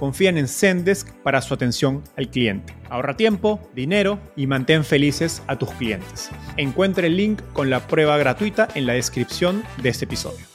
confían en Zendesk para su atención al cliente. Ahorra tiempo, dinero y mantén felices a tus clientes. Encuentre el link con la prueba gratuita en la descripción de este episodio.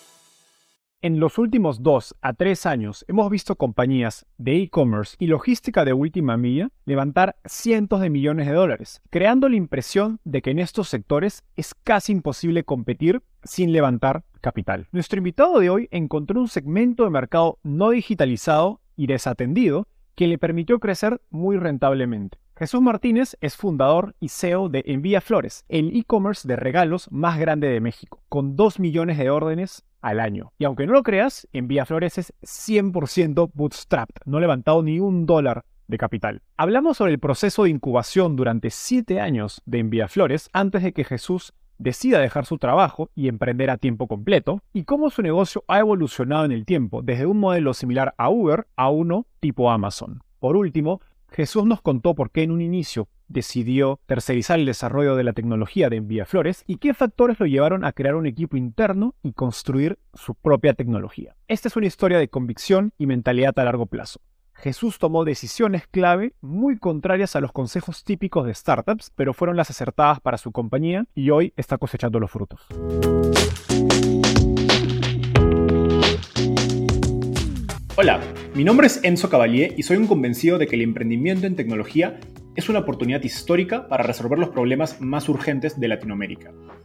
En los últimos 2 a 3 años hemos visto compañías de e-commerce y logística de última milla levantar cientos de millones de dólares, creando la impresión de que en estos sectores es casi imposible competir sin levantar capital. Nuestro invitado de hoy encontró un segmento de mercado no digitalizado y desatendido que le permitió crecer muy rentablemente. Jesús Martínez es fundador y CEO de Envía Flores, el e-commerce de regalos más grande de México, con 2 millones de órdenes al año. Y aunque no lo creas, Envía Flores es 100% bootstrapped, no ha levantado ni un dólar de capital. Hablamos sobre el proceso de incubación durante 7 años de Envía Flores antes de que Jesús decida dejar su trabajo y emprender a tiempo completo, y cómo su negocio ha evolucionado en el tiempo, desde un modelo similar a Uber a uno tipo Amazon. Por último, Jesús nos contó por qué en un inicio decidió tercerizar el desarrollo de la tecnología de Envía Flores y qué factores lo llevaron a crear un equipo interno y construir su propia tecnología. Esta es una historia de convicción y mentalidad a largo plazo. Jesús tomó decisiones clave muy contrarias a los consejos típicos de startups, pero fueron las acertadas para su compañía y hoy está cosechando los frutos. Hola, mi nombre es Enzo Cavalier y soy un convencido de que el emprendimiento en tecnología es una oportunidad histórica para resolver los problemas más urgentes de Latinoamérica.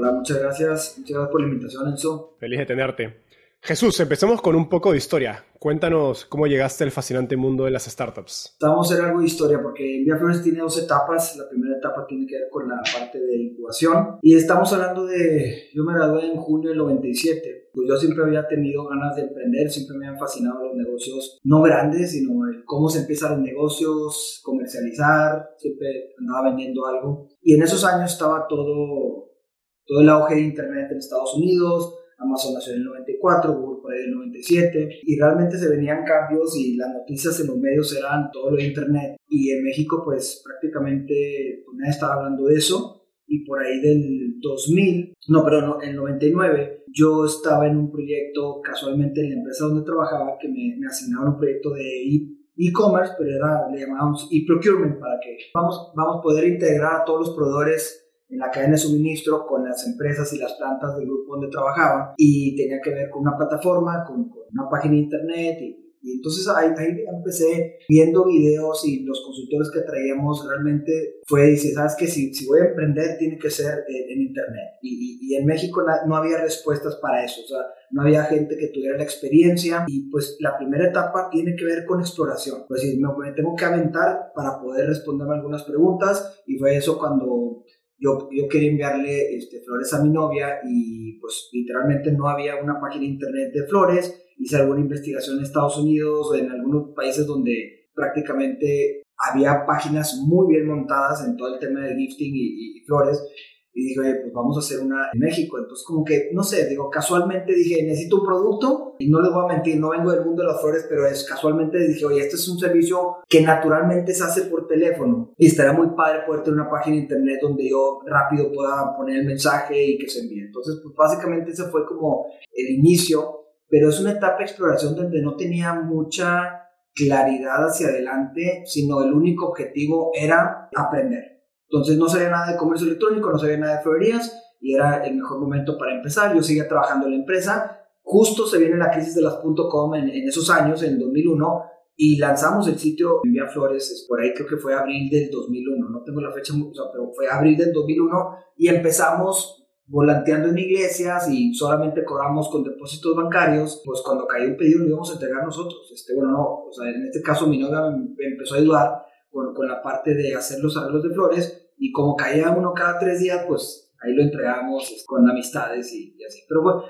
Hola, muchas gracias. Muchas gracias por la invitación, Enzo. Feliz de tenerte. Jesús, empecemos con un poco de historia. Cuéntanos cómo llegaste al fascinante mundo de las startups. Vamos a hacer algo de historia porque Envía Flores tiene dos etapas. La primera etapa tiene que ver con la parte de incubación. Y estamos hablando de, yo me gradué en junio del 97. Pues yo siempre había tenido ganas de emprender, siempre me han fascinado los negocios, no grandes, sino el cómo se empiezan los negocios, comercializar, siempre andaba vendiendo algo. Y en esos años estaba todo todo el auge de Internet en Estados Unidos, Amazon nació en el 94, Google por ahí en el 97, y realmente se venían cambios y las noticias en los medios eran todo lo de Internet. Y en México, pues prácticamente pues, nadie estaba hablando de eso. Y por ahí del 2000, no, perdón, en el 99, yo estaba en un proyecto, casualmente en la empresa donde trabajaba, que me, me asignaron un proyecto de e-commerce, pero era, le llamábamos e-procurement, para que vamos, vamos a poder integrar a todos los proveedores en la cadena de suministro con las empresas y las plantas del grupo donde trabajaba y tenía que ver con una plataforma, con, una página de internet y, entonces ahí, empecé viendo videos y los consultores que traíamos realmente fue, dice, sabes que si, si voy a emprender tiene que ser en, internet y, y, en México no había respuestas para eso, o sea, no había gente que tuviera la experiencia y pues la primera etapa tiene que ver con exploración, pues decir, me tengo que aventar para poder responderme algunas preguntas y fue eso cuando yo, yo quería enviarle este, flores a mi novia y pues literalmente no había una página internet de flores. Hice alguna investigación en Estados Unidos o en algunos países donde prácticamente había páginas muy bien montadas en todo el tema de gifting y, flores. Y dije, pues vamos a hacer una en México. Entonces como que, no sé, digo, casualmente dije, necesito un producto Y no les voy a mentir, no vengo del mundo de las flores, pero es casualmente dije, oye, este es un servicio que naturalmente se hace por teléfono y estaría muy padre poder tener una página de internet donde yo rápido pueda poner el mensaje y que se envíe. Entonces, pues básicamente ese fue como el inicio, pero es una etapa de exploración donde no tenía mucha claridad hacia adelante, sino el único objetivo era aprender. Entonces no sabía nada de comercio electrónico, no sabía nada de florerías y era el mejor momento para empezar. Yo seguía trabajando en la empresa. Justo se viene la crisis de las .com en, en esos años, en 2001, y lanzamos el sitio Envía Flores, por ahí creo que fue abril del 2001, no tengo la fecha, pero fue abril del 2001 y empezamos volanteando en iglesias y solamente cobramos con depósitos bancarios, pues cuando caía un pedido lo íbamos a entregar nosotros. Este, bueno, no, o sea, en este caso mi novia me empezó a ayudar con, con la parte de hacer los arreglos de flores y como caía uno cada tres días, pues ahí lo entregamos con amistades y, así. Pero bueno,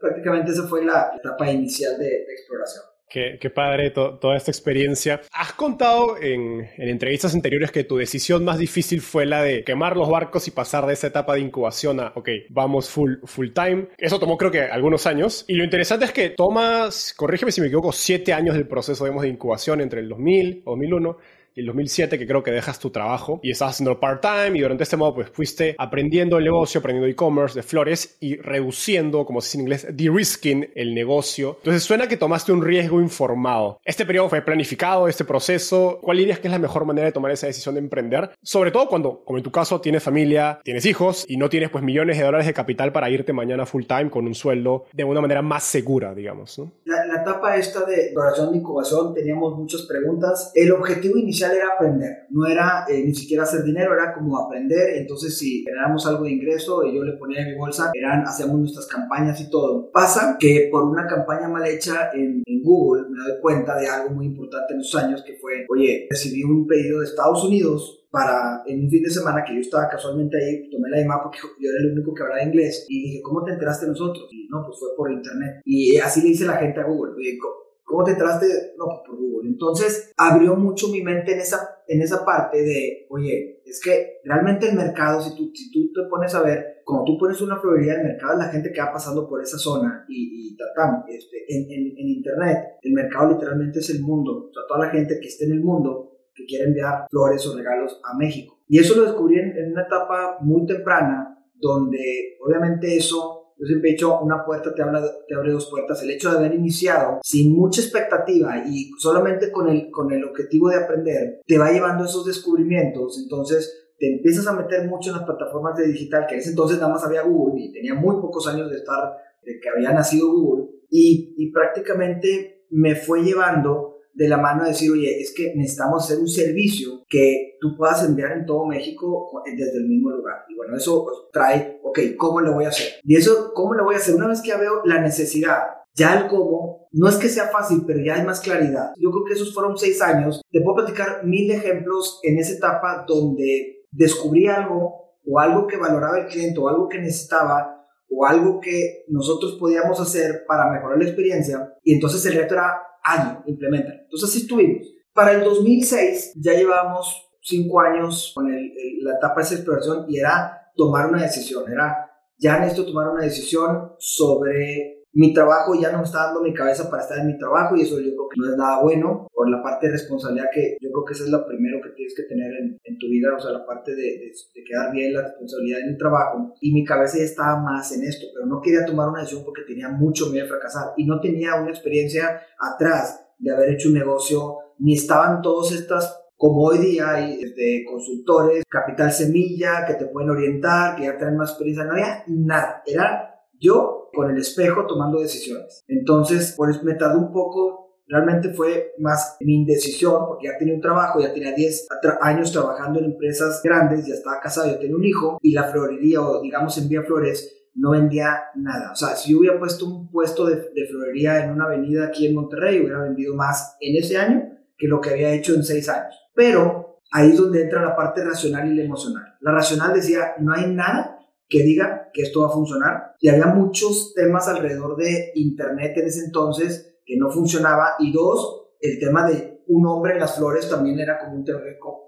prácticamente esa fue la etapa inicial de exploración. Qué, padre toda esta experiencia. Has contado en, entrevistas anteriores que tu decisión más difícil fue la de quemar los barcos y pasar de esa etapa de incubación a, ok, vamos full, full time. Eso tomó creo que algunos años. Y lo interesante es que tomas, corrígeme si me equivoco, siete años del proceso digamos, de incubación entre el 2000 o 2001 el 2007 que creo que dejas tu trabajo y estabas haciendo part-time y durante este modo pues fuiste aprendiendo el negocio, aprendiendo e-commerce de flores y reduciendo, como se dice en inglés, de-risking el negocio. Entonces suena que tomaste un riesgo informado. ¿Este periodo fue planificado, este proceso? ¿Cuál dirías que es la mejor manera de tomar esa decisión de emprender? Sobre todo cuando, como en tu caso, tienes familia, tienes hijos y no tienes pues millones de dólares de capital para irte mañana full-time con un sueldo de una manera más segura, digamos. ¿no? La, la etapa esta de exploración de incubación teníamos muchas preguntas. El objetivo inicial era aprender, no era eh, ni siquiera hacer dinero, era como aprender. Entonces, si generamos algo de ingreso y yo le ponía en mi bolsa, eran, hacíamos nuestras campañas y todo. Pasa que por una campaña mal hecha en, Google me doy cuenta de algo muy importante en esos años que fue, oye, recibí un pedido de Estados Unidos para en un fin de semana que yo estaba casualmente ahí, tomé la llamada porque yo era el único que hablaba inglés y dije, ¿cómo te enteraste nosotros? Y no, pues fue por internet. Y así le dice la gente a Google, oye, ¿Cómo te entraste? No, por Google. Entonces abrió mucho mi mente en esa, en esa parte de, oye, es que realmente el mercado, si tú, si tú te pones a ver, como tú pones una florería del mercado, la gente que va pasando por esa zona y, y tratamos, este, en, en, en, Internet, el mercado literalmente es el mundo. O sea, toda la gente que esté en el mundo que quiere enviar flores o regalos a México. Y eso lo descubrí en, en una etapa muy temprana, donde obviamente eso yo siempre he dicho, una puerta te, habla, te abre dos puertas. El hecho de haber iniciado sin mucha expectativa y solamente con el, objetivo de aprender, te va llevando esos descubrimientos. Entonces, te empiezas a meter mucho en las plataformas de digital, que en ese entonces nada más había Google y tenía muy pocos años de estar, de que había nacido Google. Y, y prácticamente me fue llevando de la mano de decir, oye, es que necesitamos hacer un servicio que tú puedas enviar en todo México desde el mismo lugar. Y bueno, eso pues, trae, ok, ¿cómo lo voy a hacer? Y eso, ¿cómo lo voy a hacer? Una vez que ya veo la necesidad, ya el cómo, no es que sea fácil, pero ya hay más claridad. Yo creo que esos fueron seis años. Te puedo platicar mil ejemplos en esa etapa donde descubrí algo o algo que valoraba el cliente o algo que necesitaba o algo que nosotros podíamos hacer para mejorar la experiencia. Y entonces el reto era año implementan. Entonces así estuvimos. Para el 2006 ya llevábamos cinco años con la etapa de exploración y era tomar una decisión, era ya necesito tomar una decisión sobre mi trabajo ya no me está dando mi cabeza para estar en mi trabajo y eso yo creo que no es nada bueno por la parte de responsabilidad que yo creo que eso es lo primero que tienes que tener en, en tu vida, o sea, la parte de, de, quedar bien, la responsabilidad en el trabajo. Y mi cabeza ya estaba más en esto, pero no quería tomar una decisión porque tenía mucho miedo de fracasar y no tenía una experiencia atrás de haber hecho un negocio, ni estaban todas estas como hoy día hay de consultores, capital semilla, que te pueden orientar, que ya traen más experiencia, no había nada, era yo con el espejo tomando decisiones. Entonces, pues me tardó un poco, realmente fue más mi indecisión, porque ya tenía un trabajo, ya tenía 10 años trabajando en empresas grandes, ya estaba casado, ya tenía un hijo, y la florería, o digamos envía flores, no vendía nada. O sea, si yo hubiera puesto un puesto de, de florería en una avenida aquí en Monterrey, hubiera vendido más en ese año que lo que había hecho en 6 años. Pero ahí es donde entra la parte racional y la emocional. La racional decía, no hay nada que diga que esto va a funcionar. Y había muchos temas alrededor de Internet en ese entonces que no funcionaba. Y dos, el tema de un hombre en las flores también era como un tema,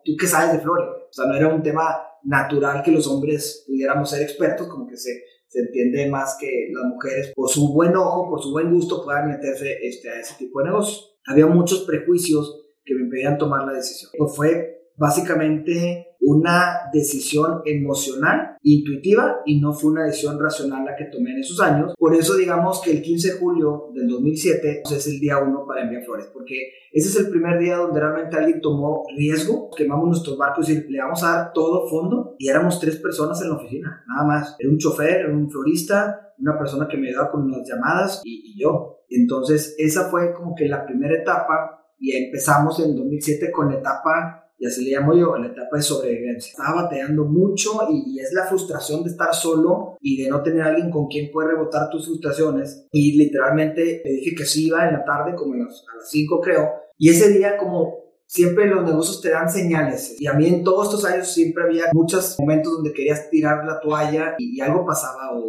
¿tú qué sabes de flores? O sea, no era un tema natural que los hombres pudiéramos ser expertos, como que se, se entiende más que las mujeres, por su buen ojo, por su buen gusto, puedan meterse este, a ese tipo de negocios. Había muchos prejuicios que me impedían tomar la decisión. Pues fue básicamente una decisión emocional, intuitiva y no fue una decisión racional la que tomé en esos años. Por eso digamos que el 15 de julio del 2007 pues, es el día uno para enviar flores, porque ese es el primer día donde realmente alguien tomó riesgo, quemamos nuestros barcos y le vamos a dar todo fondo y éramos tres personas en la oficina, nada más. Era un chofer, era un florista, una persona que me ayudaba con las llamadas y, y yo. Entonces esa fue como que la primera etapa y empezamos en 2007 con la etapa y así le llamo yo, la etapa de sobrevivencia. Estaba bateando mucho y, es la frustración de estar solo y de no tener alguien con quien puede rebotar tus frustraciones. Y literalmente le dije que sí iba en la tarde, como a las, 5 creo. Y ese día como siempre los negocios te dan señales. Y a mí en todos estos años siempre había muchos momentos donde querías tirar la toalla y, algo pasaba o,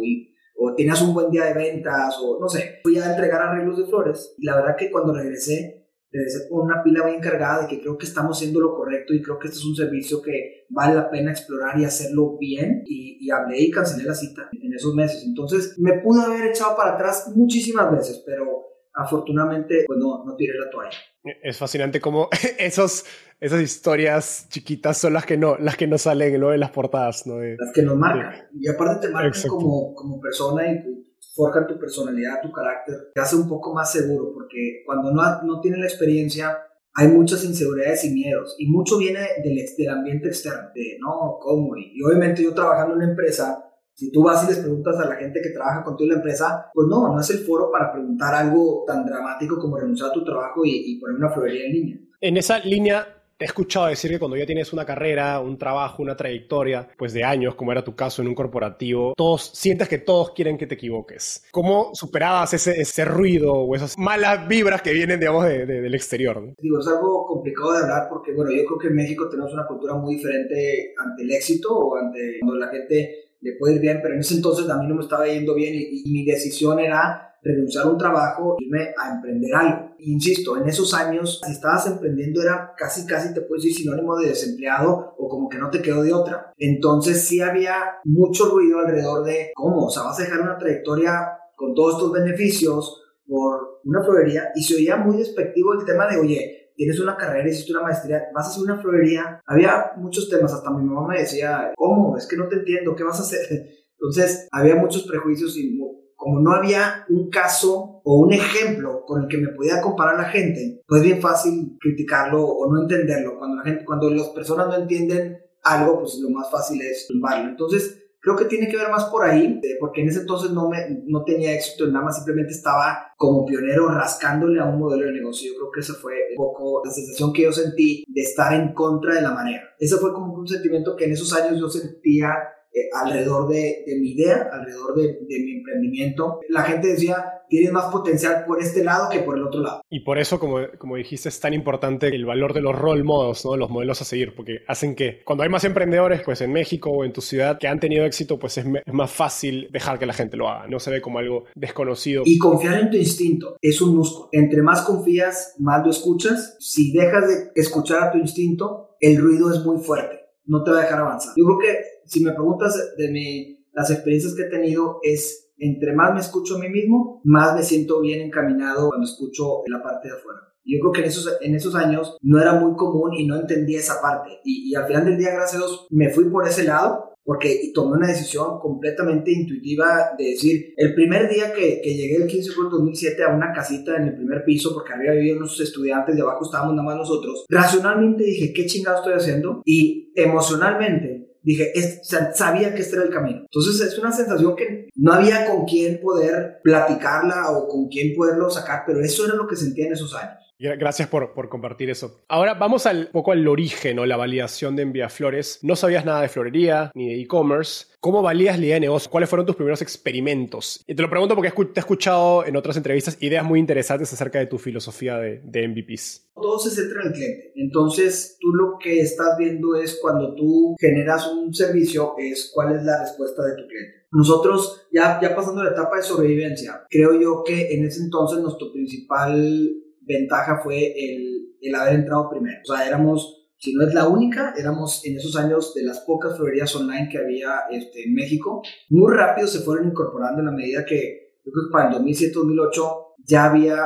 o tenías un buen día de ventas o no sé. Fui a entregar arreglos de flores y la verdad que cuando regresé ser con una pila bien cargada de que creo que estamos haciendo lo correcto y creo que este es un servicio que vale la pena explorar y hacerlo bien y, y hablé y cancelé la cita en esos meses. Entonces me pude haber echado para atrás muchísimas veces, pero afortunadamente pues no, no tiré la toalla. Es fascinante cómo esos, esas historias chiquitas son las que no, las que no salen ¿no? en las portadas. ¿no? Las que nos marcan. Y aparte te marcan como, como persona y forja tu personalidad, tu carácter, te hace un poco más seguro, porque cuando no, no tienes la experiencia, hay muchas inseguridades y miedos, y mucho viene del, del ambiente externo, de no, cómo, y, obviamente yo trabajando en una empresa, si tú vas y les preguntas a la gente que trabaja contigo en la empresa, pues no, no es el foro para preguntar algo tan dramático como renunciar a tu trabajo y, y poner una florería en línea. En esa línea he escuchado decir que cuando ya tienes una carrera, un trabajo, una trayectoria, pues de años, como era tu caso en un corporativo, todos sientes que todos quieren que te equivoques. ¿Cómo superabas ese, ese ruido o esas malas vibras que vienen, digamos, del exterior? Digo, es algo complicado de hablar porque, bueno, yo creo que en México tenemos una cultura muy diferente ante el éxito o ante cuando la gente le puede ir bien, pero en ese entonces a mí no me estaba yendo bien y mi decisión era renunciar a un trabajo, irme a emprender algo. Insisto, en esos años, si estabas emprendiendo era casi, casi te puedo decir sinónimo de desempleado o como que no te quedó de otra. Entonces sí había mucho ruido alrededor de cómo, o sea, vas a dejar una trayectoria con todos estos beneficios por una florería y se oía muy despectivo el tema de, oye, tienes una carrera, hiciste una maestría, vas a hacer una florería. Había muchos temas, hasta mi mamá me decía, ¿cómo? Es que no te entiendo, ¿qué vas a hacer? Entonces, había muchos prejuicios y como no había un caso o un ejemplo con el que me podía comparar la gente, pues es bien fácil criticarlo o no entenderlo. Cuando la gente, cuando las personas no entienden algo, pues lo más fácil es tumbarlo. Entonces, creo que tiene que ver más por ahí, porque en ese entonces no, me, no tenía éxito en nada simplemente estaba como pionero rascándole a un modelo de negocio. Yo creo que esa fue un poco la sensación que yo sentí de estar en contra de la manera. Ese fue como un sentimiento que en esos años yo sentía eh, alrededor de, de, mi idea, alrededor de, de, mi emprendimiento. La gente decía, tienes más potencial por este lado que por el otro lado. Y por eso, como, como dijiste, es tan importante el valor de los role models, ¿no? los modelos a seguir, porque hacen que cuando hay más emprendedores, pues en México o en tu ciudad que han tenido éxito, pues es, es más fácil dejar que la gente lo haga, no se ve como algo desconocido. Y confiar en tu instinto es un músculo. Entre más confías, más lo escuchas. Si dejas de escuchar a tu instinto, el ruido es muy fuerte no te va a dejar avanzar. Yo creo que si me preguntas de mi, las experiencias que he tenido es entre más me escucho a mí mismo, más me siento bien encaminado cuando escucho la parte de afuera. Yo creo que en esos, en esos años no era muy común y no entendía esa parte. Y, y al final del día, gracias a Dios, me fui por ese lado porque tomé una decisión completamente intuitiva de decir, el primer día que, que llegué el 15 de julio de 2007 a una casita en el primer piso, porque arriba vivían unos estudiantes, de abajo estábamos nada más nosotros, racionalmente dije, ¿qué chingado estoy haciendo? Y emocionalmente dije, sabía que este era el camino. Entonces es una sensación que no había con quién poder platicarla o con quién poderlo sacar, pero eso era lo que sentía en esos años. Gracias por, por, compartir eso. Ahora vamos al poco al origen o la validación de Enviaflores. No sabías nada de florería ni de e-commerce. ¿Cómo valías la idea de negocio? ¿Cuáles fueron tus primeros experimentos? Y te lo pregunto porque te he escuchado en otras entrevistas ideas muy interesantes acerca de tu filosofía de, de MVPs. Todo se centra en el cliente. Entonces, tú lo que estás viendo es cuando tú generas un servicio, es cuál es la respuesta de tu cliente. Nosotros, ya, ya pasando la etapa de sobrevivencia, creo yo que en ese entonces nuestro principal ventaja fue el, el haber entrado primero. O sea, éramos si no es la única, éramos en esos años de las pocas florerías online que había este, en México. Muy rápido se fueron incorporando en la medida que, yo creo que para el 2007-2008 ya había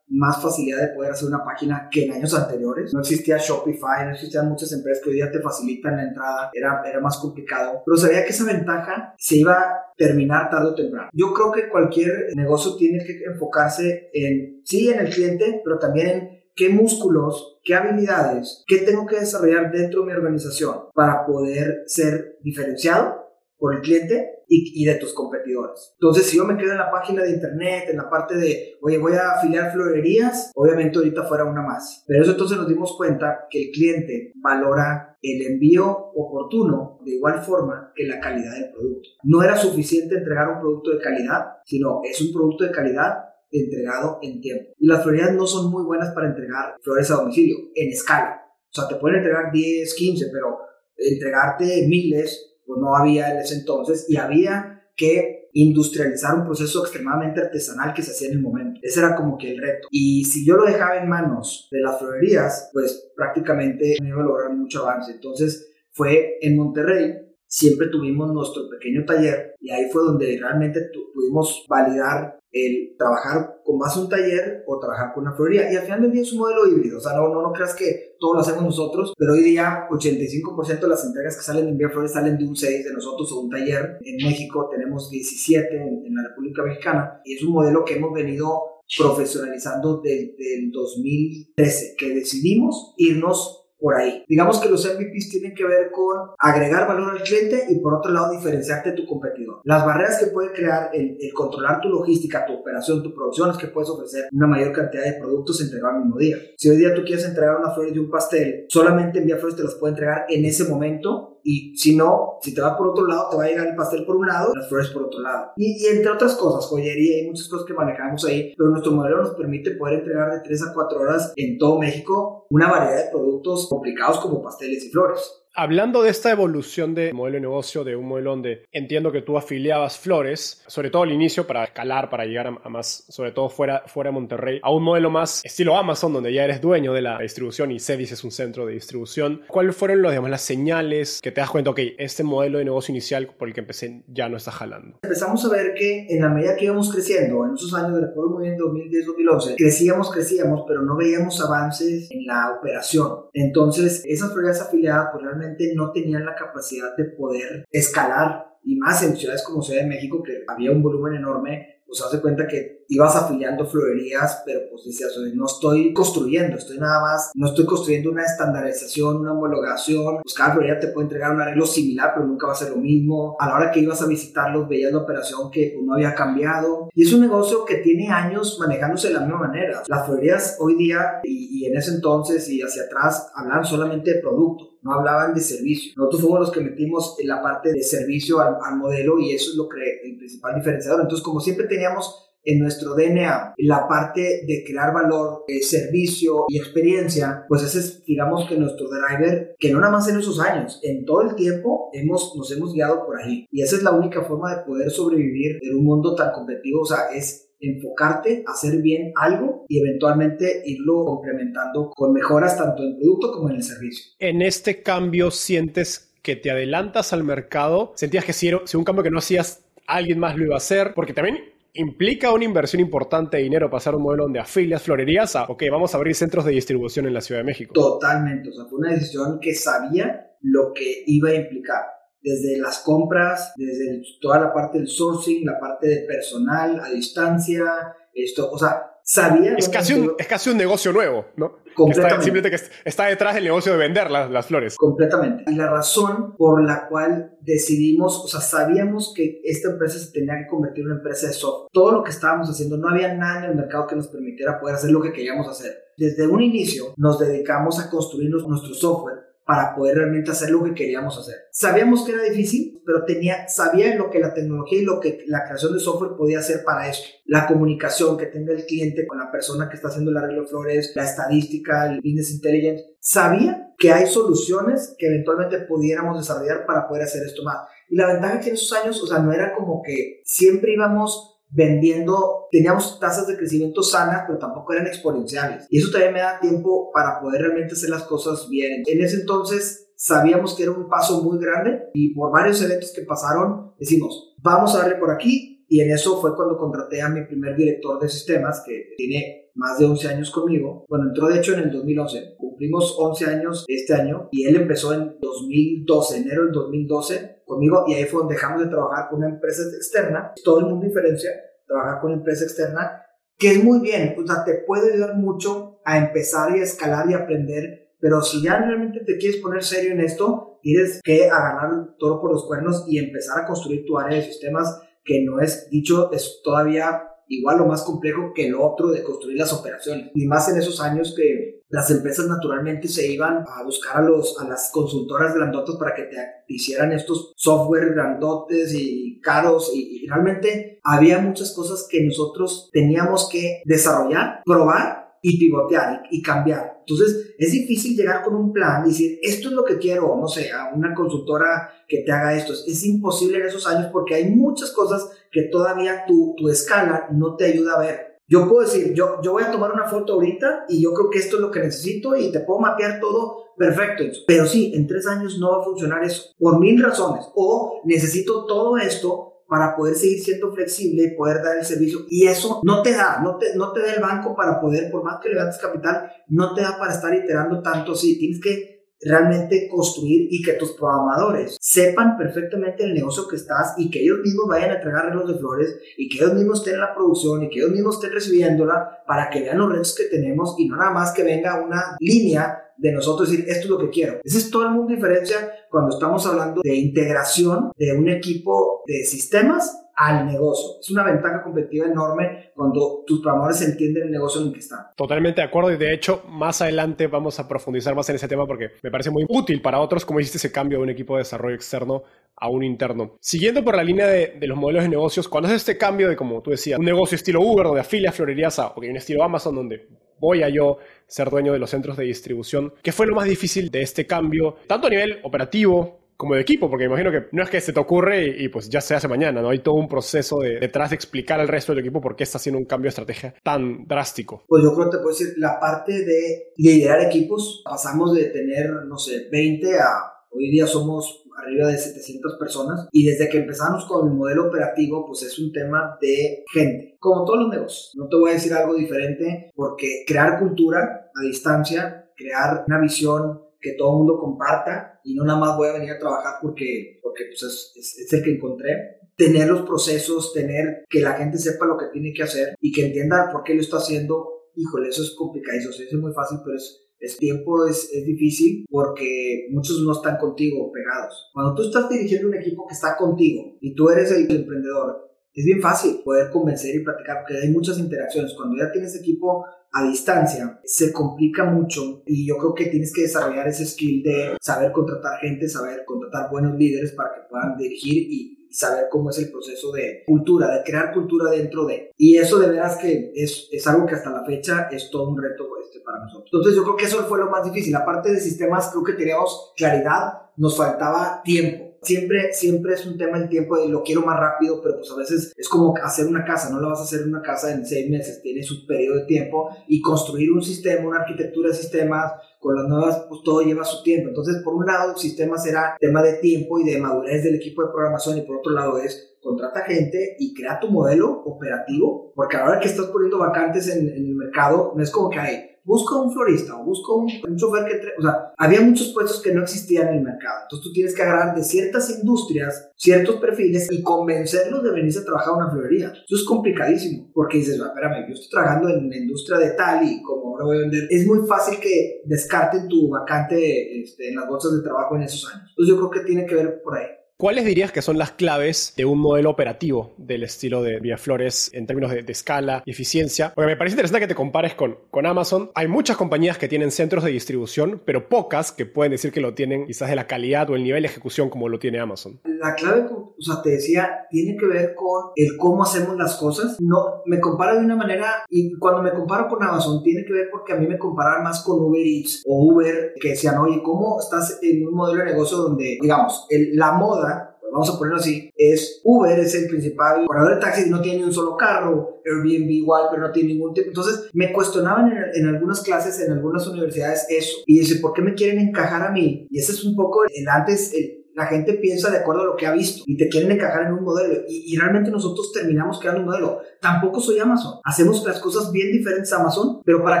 más facilidad de poder hacer una página que en años anteriores. No existía Shopify, no existían muchas empresas que hoy día te facilitan la entrada, era, era más complicado, pero sabía que esa ventaja se iba a terminar tarde o temprano. Yo creo que cualquier negocio tiene que enfocarse en, sí, en el cliente, pero también en qué músculos, qué habilidades, qué tengo que desarrollar dentro de mi organización para poder ser diferenciado por el cliente y, de tus competidores. Entonces, si yo me quedo en la página de internet, en la parte de, oye, voy a afiliar florerías, obviamente ahorita fuera una más. Pero eso entonces nos dimos cuenta que el cliente valora el envío oportuno de igual forma que la calidad del producto. No era suficiente entregar un producto de calidad, sino es un producto de calidad entregado en tiempo. Y las florerías no son muy buenas para entregar flores a domicilio, en escala. O sea, te pueden entregar 10, 15, pero entregarte miles pues no había en ese entonces y había que industrializar un proceso extremadamente artesanal que se hacía en el momento. Ese era como que el reto. Y si yo lo dejaba en manos de las florerías, pues prácticamente no iba a lograr mucho avance. Entonces fue en Monterrey, siempre tuvimos nuestro pequeño taller y ahí fue donde realmente pudimos validar el trabajar con más un taller o trabajar con una florería. Y al final del día es un modelo híbrido. O sea, no, no, no creas que todo lo hacemos nosotros, pero hoy día 85% de las entregas que salen de enviar flores salen de un 6 de nosotros o un taller. En México tenemos 17 en, la República Mexicana y es un modelo que hemos venido profesionalizando desde el 2013, que decidimos irnos por ahí. Digamos que los MVPs tienen que ver con agregar valor al cliente y por otro lado diferenciarte de tu competidor. Las barreras que puede crear el, controlar tu logística, tu operación, tu producción es que puedes ofrecer una mayor cantidad de productos entregados al mismo día. Si hoy día tú quieres entregar unas flores de un pastel, solamente envía flores te las puede entregar en ese momento y si no, si te va por otro lado, te va a llegar el pastel por un lado, las flores por otro lado. Y, y, entre otras cosas, joyería y muchas cosas que manejamos ahí, pero nuestro modelo nos permite poder entregar de 3 a 4 horas en todo México una variedad de productos complicados como pasteles y flores. Hablando de esta evolución de modelo de negocio, de un modelo donde entiendo que tú afiliabas flores, sobre todo al inicio para escalar, para llegar a, más, sobre todo fuera, fuera de Monterrey, a un modelo más estilo Amazon, donde ya eres dueño de la distribución y Cedis es un centro de distribución. ¿Cuáles fueron los, digamos, las señales que te das cuenta, ok, este modelo de negocio inicial por el que empecé ya no está jalando? Empezamos a ver que en la medida que íbamos creciendo, en esos años, recuerdo muy bien, 2010-2011, crecíamos, crecíamos, pero no veíamos avances en la operación. Entonces, esas flores afiliadas, pues realmente no tenían la capacidad de poder escalar y más en ciudades como Ciudad de México que había un volumen enorme, pues hace cuenta que ibas afiliando florerías, pero pues decías, no estoy construyendo, estoy nada más, no estoy construyendo una estandarización, una homologación, pues cada florería te puede entregar un arreglo similar, pero nunca va a ser lo mismo. A la hora que ibas a visitarlos, veías la operación que pues, no había cambiado. Y es un negocio que tiene años manejándose de la misma manera. Las florerías hoy día y, en ese entonces y hacia atrás hablaban solamente de producto no hablaban de servicio. Nosotros fuimos los que metimos en la parte de servicio al, modelo y eso es lo que el principal diferenciador. Entonces, como siempre teníamos en nuestro DNA la parte de crear valor, eh, servicio y experiencia, pues ese es, digamos que nuestro driver, que no nada más en esos años, en todo el tiempo hemos, nos hemos guiado por ahí. Y esa es la única forma de poder sobrevivir en un mundo tan competitivo, o sea, es enfocarte, hacer bien algo y eventualmente irlo complementando con mejoras tanto en producto como en el servicio. En este cambio sientes que te adelantas al mercado, sentías que si, era, si un cambio que no hacías, alguien más lo iba a hacer, porque también ¿Implica una inversión importante de dinero pasar un modelo donde afilias florerías a, ok, vamos a abrir centros de distribución en la Ciudad de México? Totalmente, o sea, fue una decisión que sabía lo que iba a implicar. Desde las compras, desde toda la parte del sourcing, la parte de personal a distancia, esto, o sea, sabía... Es casi, un, es casi un negocio nuevo, ¿no? Completamente. Está, simplemente que está detrás del negocio de vender las, las, flores. Completamente. Y la razón por la cual decidimos, o sea, sabíamos que esta empresa se tenía que convertir en una empresa de software. Todo lo que estábamos haciendo, no había nada en el mercado que nos permitiera poder hacer lo que queríamos hacer. Desde un inicio nos dedicamos a construir nuestro software para poder realmente hacer lo que queríamos hacer. Sabíamos que era difícil, pero tenía, sabía lo que la tecnología y lo que la creación de software podía hacer para eso. La comunicación que tenga el cliente con la persona que está haciendo el arreglo de flores, la estadística, el business intelligence. Sabía que hay soluciones que eventualmente pudiéramos desarrollar para poder hacer esto más. Y la ventaja que en esos años, o sea, no era como que siempre íbamos vendiendo, teníamos tasas de crecimiento sanas, pero tampoco eran exponenciales. Y eso también me da tiempo para poder realmente hacer las cosas bien. En ese entonces sabíamos que era un paso muy grande y por varios eventos que pasaron decimos, vamos a darle por aquí y en eso fue cuando contraté a mi primer director de sistemas que tiene más de 11 años conmigo. Bueno, entró de hecho en el 2011. Cumplimos 11 años este año y él empezó en 2012, enero del 2012 conmigo y ahí fue donde dejamos de trabajar con una empresa externa. Todo el mundo diferencia trabajar con una empresa externa que es muy bien, o sea, te puede ayudar mucho a empezar y a escalar y aprender, pero si ya realmente te quieres poner serio en esto, tienes que agarrar todo por los cuernos y empezar a construir tu área de sistemas que no es dicho, es todavía igual o más complejo que el otro de construir las operaciones. Y más en esos años que las empresas naturalmente se iban a buscar a, los, a las consultoras grandotas para que te hicieran estos software grandotes y caros y, y realmente había muchas cosas que nosotros teníamos que desarrollar, probar y pivotear y, cambiar. Entonces, es difícil llegar con un plan y decir, esto es lo que quiero, no sé, a una consultora que te haga esto. Es, imposible en esos años porque hay muchas cosas que todavía tu, tu escala no te ayuda a ver. Yo puedo decir, yo, yo voy a tomar una foto ahorita y yo creo que esto es lo que necesito y te puedo mapear todo perfecto. Pero sí, en tres años no va a funcionar eso por mil razones. O necesito todo esto para poder seguir siendo flexible y poder dar el servicio. Y eso no te da, no te, no te da el banco para poder, por más que levantes capital, no te da para estar iterando tanto. Sí, tienes que realmente construir y que tus programadores sepan perfectamente el negocio que estás y que ellos mismos vayan a entregar relos de flores y que ellos mismos estén en la producción y que ellos mismos estén recibiéndola para que vean los retos que tenemos y no nada más que venga una línea de nosotros decir, esto es lo que quiero. Ese es todo el mundo diferencia cuando estamos hablando de integración de un equipo de sistemas al negocio. Es una ventaja competitiva enorme cuando tus programadores entienden el negocio en el que están. Totalmente de acuerdo y de hecho más adelante vamos a profundizar más en ese tema porque me parece muy útil para otros como hiciste ese cambio de un equipo de desarrollo externo a un interno. Siguiendo por la línea de, los modelos de negocios, cuando es este cambio de, como tú decías, un negocio estilo Uber donde afilia florerías a, o un estilo Amazon donde voy a yo ser dueño de los centros de distribución. ¿Qué fue lo más difícil de este cambio, tanto a nivel operativo como de equipo? Porque imagino que no es que se te ocurre y, pues ya se hace mañana, ¿no? Hay todo un proceso detrás de explicar al resto del equipo por qué está haciendo un cambio de estrategia tan drástico. Pues yo creo que te puedo decir, la parte de liderar equipos, pasamos de tener, no sé, 20 a hoy día somos arriba de 700 personas y desde que empezamos con el modelo operativo pues es un tema de gente, como todos los negocios. No te voy a decir algo diferente porque crear cultura a distancia, crear una visión que todo el mundo comparta y no nada más voy a venir a trabajar porque, porque pues es, es, el que encontré. Tener los procesos, tener que la gente sepa lo que tiene que hacer y que entienda por qué lo está haciendo. Híjole, eso es complicado, eso es muy fácil, pero es, el tiempo es, es, difícil porque muchos no están contigo pegados. Cuando tú estás dirigiendo un equipo que está contigo y tú eres el, emprendedor, es bien fácil poder convencer y platicar porque hay muchas interacciones. Cuando ya tienes equipo a distancia, se complica mucho y yo creo que tienes que desarrollar ese skill de saber contratar gente, saber contratar buenos líderes para que puedan dirigir y, saber cómo es el proceso de cultura, de crear cultura dentro de. Y eso de veras que es, es algo que hasta la fecha es todo un reto este, para nosotros. Entonces yo creo que eso fue lo más difícil. Aparte de sistemas, creo que teníamos claridad, nos faltaba tiempo. Siempre, siempre es un tema el tiempo de lo quiero más rápido, pero pues a veces es como hacer una casa, no la vas a hacer una casa en seis meses, tiene su periodo de tiempo y construir un sistema, una arquitectura de sistemas, con las nuevas, pues todo lleva su tiempo. Entonces, por un lado, el sistema será tema de tiempo y de madurez del equipo de programación y por otro lado es contrata gente y crea tu modelo operativo, porque ahora que estás poniendo vacantes en, en el mercado, no es como que hay busca un florista o busca un, un chofer que... O sea, había muchos puestos que no existían en el mercado. Entonces tú tienes que agarrar de ciertas industrias ciertos perfiles y convencerlos de venirse a trabajar a una florería. Eso es complicadísimo porque dices, espérame, yo estoy trabajando en la industria de tal y como ahora voy a vender. Es muy fácil que descarten tu vacante este, en las bolsas de trabajo en esos años. Entonces yo creo que tiene que ver por ahí. ¿Cuáles dirías que son las claves de un modelo operativo del estilo de Flores en términos de, escala y eficiencia? Porque me parece interesante que te compares con, con Amazon. Hay muchas compañías que tienen centros de distribución, pero pocas que pueden decir que lo tienen quizás de la calidad o el nivel de ejecución como lo tiene Amazon. La clave, o sea, te decía, tiene que ver con el cómo hacemos las cosas. No, me comparo de una manera, y cuando me comparo con Amazon, tiene que ver porque a mí me comparan más con Uber Eats o Uber, que decían, oye, ¿cómo estás en un modelo de negocio donde, digamos, la moda vamos a ponerlo así, es Uber es el principal corredor de taxis no tiene un solo carro, Airbnb igual, pero no tiene ningún tipo. Entonces me cuestionaban en, en algunas clases, en algunas universidades eso. Y dice, ¿por qué me quieren encajar a mí? Y ese es un poco el antes, el, la gente piensa de acuerdo a lo que ha visto y te quieren encajar en un modelo y, realmente nosotros terminamos creando un modelo. Tampoco soy Amazon. Hacemos las cosas bien diferentes a Amazon, pero para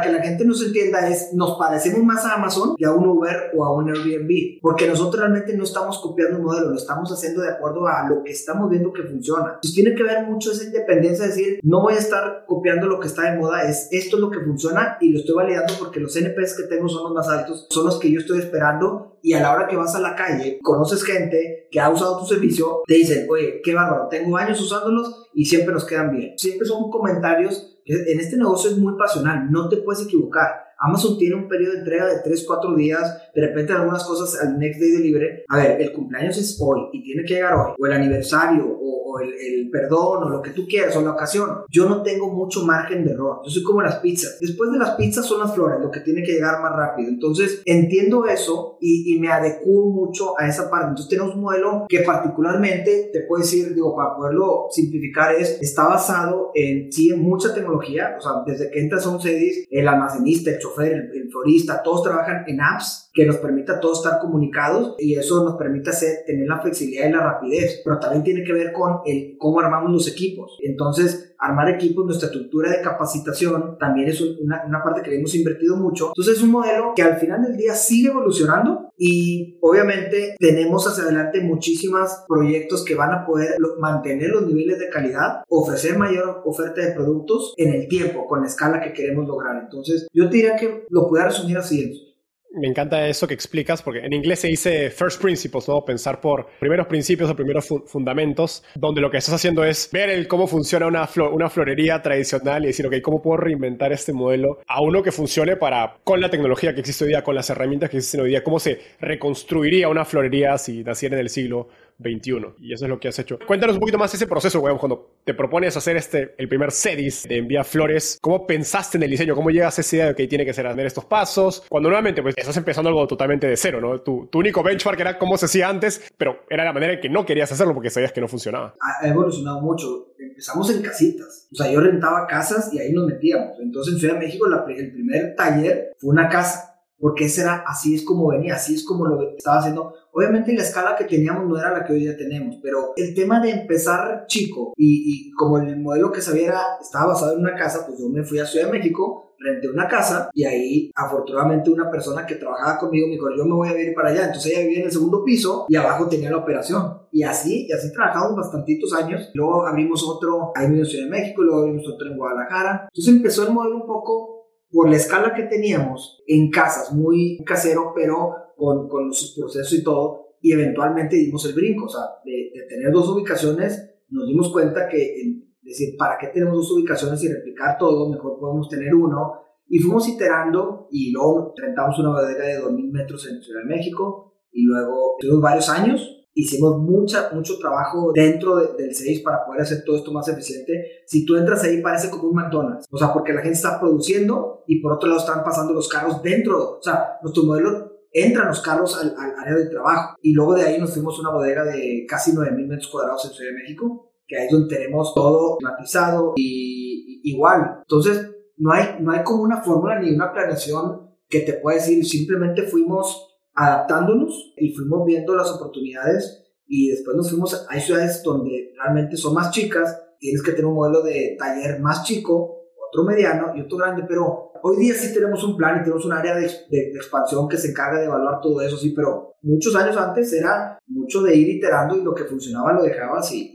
que la gente nos entienda es, nos parecemos más a Amazon que a un Uber o a un Airbnb, porque nosotros realmente no estamos copiando un modelo, lo estamos haciendo de acuerdo a lo que estamos viendo que funciona. Entonces tiene que ver mucho esa independencia, de decir, no voy a estar copiando lo que está de moda, es esto es lo que funciona y lo estoy validando porque los NPS que tengo son los más altos, son los que yo estoy esperando y a la hora que vas a la calle, conoces gente que ha usado tu servicio, te dicen, oye, qué bárbaro, tengo años usándolos y siempre nos quedan bien. Siempre son comentarios en este negocio es muy pasional, no te puedes equivocar. Amazon tiene un periodo de entrega de 3, 4 días, de repente algunas cosas al next day delivery. A ver, el cumpleaños es hoy y tiene que llegar hoy, o el aniversario, o, el, perdón, o lo que tú quieras, o la ocasión. Yo no tengo mucho margen de error. Yo soy como las pizzas. Después de las pizzas son las flores, lo que tiene que llegar más rápido. Entonces, entiendo eso y, y me adecuo mucho a esa parte. Entonces, tenemos un modelo que particularmente, te puedo decir, digo, para poderlo simplificar, es, está basado en, sí, en mucha tecnología. O sea, desde que entras a un CDIS, el almacenista, el el, florista, todos trabajan en apps que nos permita todos estar comunicados y eso nos permite hacer, tener la flexibilidad y la rapidez, pero también tiene que ver con el cómo armamos los equipos. Entonces, armar equipos, nuestra estructura de capacitación también es una, una parte que le hemos invertido mucho. Entonces, es un modelo que al final del día sigue evolucionando y obviamente tenemos hacia adelante muchísimos proyectos que van a poder mantener los niveles de calidad, ofrecer mayor oferta de productos en el tiempo, con la escala que queremos lograr. Entonces, yo diría que lo puedo resumir así. Me encanta eso que explicas, porque en inglés se dice first principles, ¿no? Pensar por primeros principios o primeros fundamentos, donde lo que estás haciendo es ver el cómo funciona una, una florería tradicional y decir, ok, ¿cómo puedo reinventar este modelo a uno que funcione para, con la tecnología que existe hoy día, con las herramientas que existen hoy día, cómo se reconstruiría una florería si naciera en el siglo 21. Y eso es lo que has hecho. Cuéntanos un poquito más ese proceso, weón, cuando te propones hacer este, el primer CEDIS de envía flores. ¿Cómo pensaste en el diseño? ¿Cómo llegas a esa idea de que tiene que ser hacer estos pasos? Cuando nuevamente, pues estás empezando algo totalmente de cero, ¿no? Tu, tu único benchmark era cómo se hacía antes, pero era la manera en que no querías hacerlo porque sabías que no funcionaba. Ha evolucionado mucho. Empezamos en casitas. O sea, yo rentaba casas y ahí nos metíamos. Entonces en Ciudad de México el primer taller fue una casa porque ese era, así es como venía, así es como lo estaba haciendo. Obviamente la escala que teníamos no era la que hoy día tenemos, pero el tema de empezar chico y, como el modelo que sabía estaba basado en una casa, pues yo me fui a Ciudad de México, renté una casa y ahí afortunadamente una persona que trabajaba conmigo me dijo, yo me voy a ir para allá. Entonces ella vivía en el segundo piso y abajo tenía la operación. Y así, y así trabajamos bastantitos años. Luego abrimos otro ahí en Ciudad de México, luego abrimos otro en Guadalajara. Entonces empezó el modelo un poco por la escala que teníamos en casas, muy casero, pero con, con sus procesos y todo, y eventualmente dimos el brinco, o sea, de, tener dos ubicaciones, nos dimos cuenta que, es decir, ¿para qué tenemos dos ubicaciones y replicar todo? Mejor podemos tener uno. Y fuimos iterando y luego rentamos una bodega de 2.000 metros en Ciudad de México y luego tuvimos varios años hicimos mucha, mucho trabajo dentro del 6 para poder hacer todo esto más eficiente. Si tú entras ahí parece como un McDonald's, o sea, porque la gente está produciendo y por otro lado están pasando los carros dentro, o sea, nuestro modelo entran los carros al, área de trabajo y luego de ahí nos fuimos a una bodega de casi 9.000 metros cuadrados en Ciudad de México, que ahí es donde tenemos todo climatizado y, igual. Entonces, no hay, no hay como una fórmula ni una planeación que te pueda decir, simplemente fuimos adaptándonos y fuimos viendo las oportunidades y después nos fuimos, hay ciudades donde realmente son más chicas, tienes que tener un modelo de taller más chico, otro mediano y otro grande, pero hoy día sí tenemos un plan y tenemos un área de, de expansión que se encarga de evaluar todo eso, sí, pero muchos años antes era mucho de ir iterando y lo que funcionaba lo dejabas y,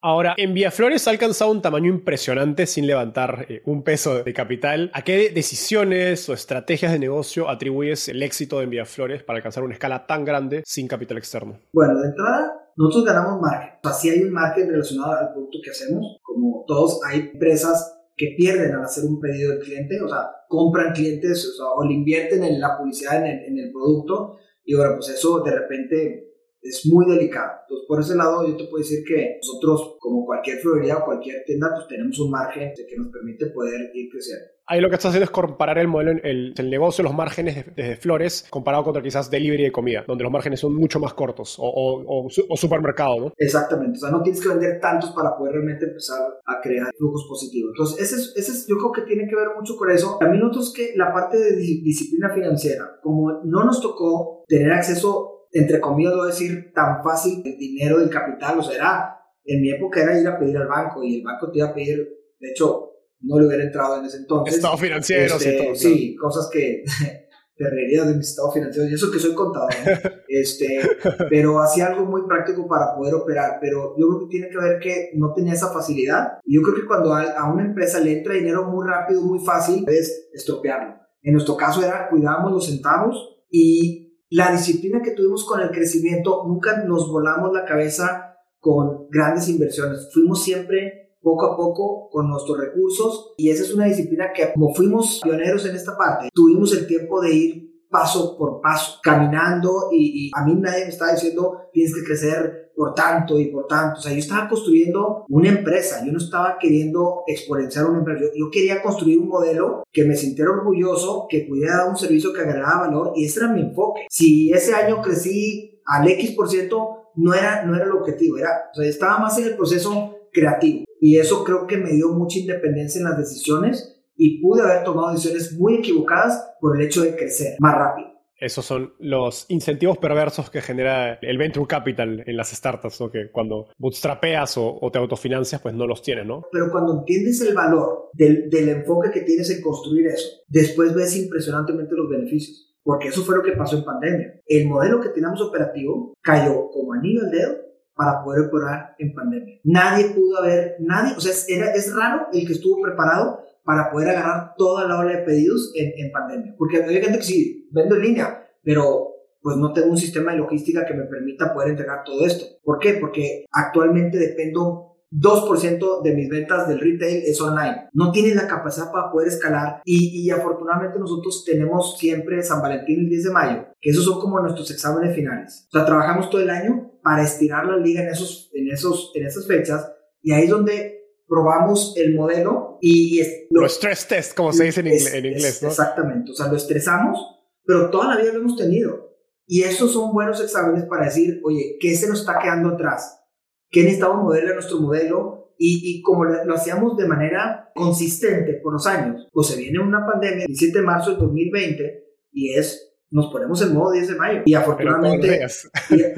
Ahora, en Flores ha alcanzado un tamaño impresionante sin levantar eh, un peso de capital. ¿A qué decisiones o estrategias de negocio atribuyes el éxito de Enviaflores para alcanzar una escala tan grande sin capital externo? Bueno, de entrada, nosotros ganamos margen. O sea, sí hay un margen relacionado al producto que hacemos. Como todos, hay empresas que pierden al hacer un pedido del cliente, o sea, compran clientes o, le invierten en la publicidad en el, en el producto y bueno, pues eso de repente es muy delicado. Entonces, por ese lado, yo te puedo decir que nosotros, como cualquier florería o cualquier tienda, pues tenemos un margen que nos permite poder ir creciendo. Ahí lo que estás haciendo es comparar el modelo, el, el negocio, los márgenes de, flores, comparado contra quizás delivery de comida, donde los márgenes son mucho más cortos, o, o, o, supermercado, ¿no? Exactamente, o sea, no tienes que vender tantos para poder realmente empezar a crear flujos positivos. Entonces, ese es, ese es, yo creo que tiene que ver mucho con eso. También nosotros que la parte de disciplina financiera, como no nos tocó tener acceso, entre comillas, a decir, tan fácil el dinero del capital, o sea, era, en mi época era ir a pedir al banco y el banco te iba a pedir, de hecho, no le hubiera entrado en ese entonces. Estado financiero, este, Sí, cosas que te reirías de mi estado financiero, y eso que soy contador, este, pero hacía algo muy práctico para poder operar, pero yo creo que tiene que ver que no tenía esa facilidad, y yo creo que cuando a, una empresa le entra dinero muy rápido, muy fácil, es estropearlo. En nuestro caso era cuidamos los centavos y la disciplina que tuvimos con el crecimiento, nunca nos volamos la cabeza con grandes inversiones, fuimos siempre poco a poco con nuestros recursos y esa es una disciplina que como fuimos pioneros en esta parte, tuvimos el tiempo de ir paso por paso, caminando y, a mí nadie me estaba diciendo tienes que crecer por tanto y por tanto. O sea, yo estaba construyendo una empresa, yo no estaba queriendo exponenciar una empresa, yo, quería construir un modelo que me sintiera orgulloso, que pudiera dar un servicio que agregara valor y ese era mi enfoque. Si ese año crecí al X por ciento, no era, no era el objetivo, era, o sea, estaba más en el proceso creativo. Y eso creo que me dio mucha independencia en las decisiones y pude haber tomado decisiones muy equivocadas por el hecho de crecer más rápido. Esos son los incentivos perversos que genera el venture capital en las startups, ¿no? que cuando bootstrapeas o, te autofinancias, pues no los tienes, ¿no? Pero cuando entiendes el valor del, del enfoque que tienes en construir eso, después ves impresionantemente los beneficios. Porque eso fue lo que pasó en pandemia. El modelo que teníamos operativo cayó como anillo al dedo para poder operar en pandemia. Nadie pudo haber, nadie, o sea, era, es raro el que estuvo preparado para poder agarrar toda la ola de pedidos en, en pandemia. Porque hay gente que sí, vendo en línea, pero pues no tengo un sistema de logística que me permita poder entregar todo esto. ¿Por qué? Porque actualmente dependo 2% de mis ventas del retail es online. No tienen la capacidad para poder escalar y, y, afortunadamente nosotros tenemos siempre San Valentín el 10 de mayo, que esos son como nuestros exámenes finales. O sea, trabajamos todo el año para estirar la liga en, esos, en, esos, en esas fechas y ahí es donde probamos el modelo y... lo, stress test, como se dice en, inglés, ¿no? Exactamente, o sea, lo estresamos, pero toda la vida lo hemos tenido. Y esos son buenos exámenes para decir, oye, ¿qué se nos está quedando atrás? ¿Qué necesitamos moverle a nuestro modelo? Y, y como lo, hacíamos de manera consistente por los años, pues se viene una pandemia el 17 de marzo del 2020 y es nos ponemos en modo 10 de mayo. Y afortunadamente,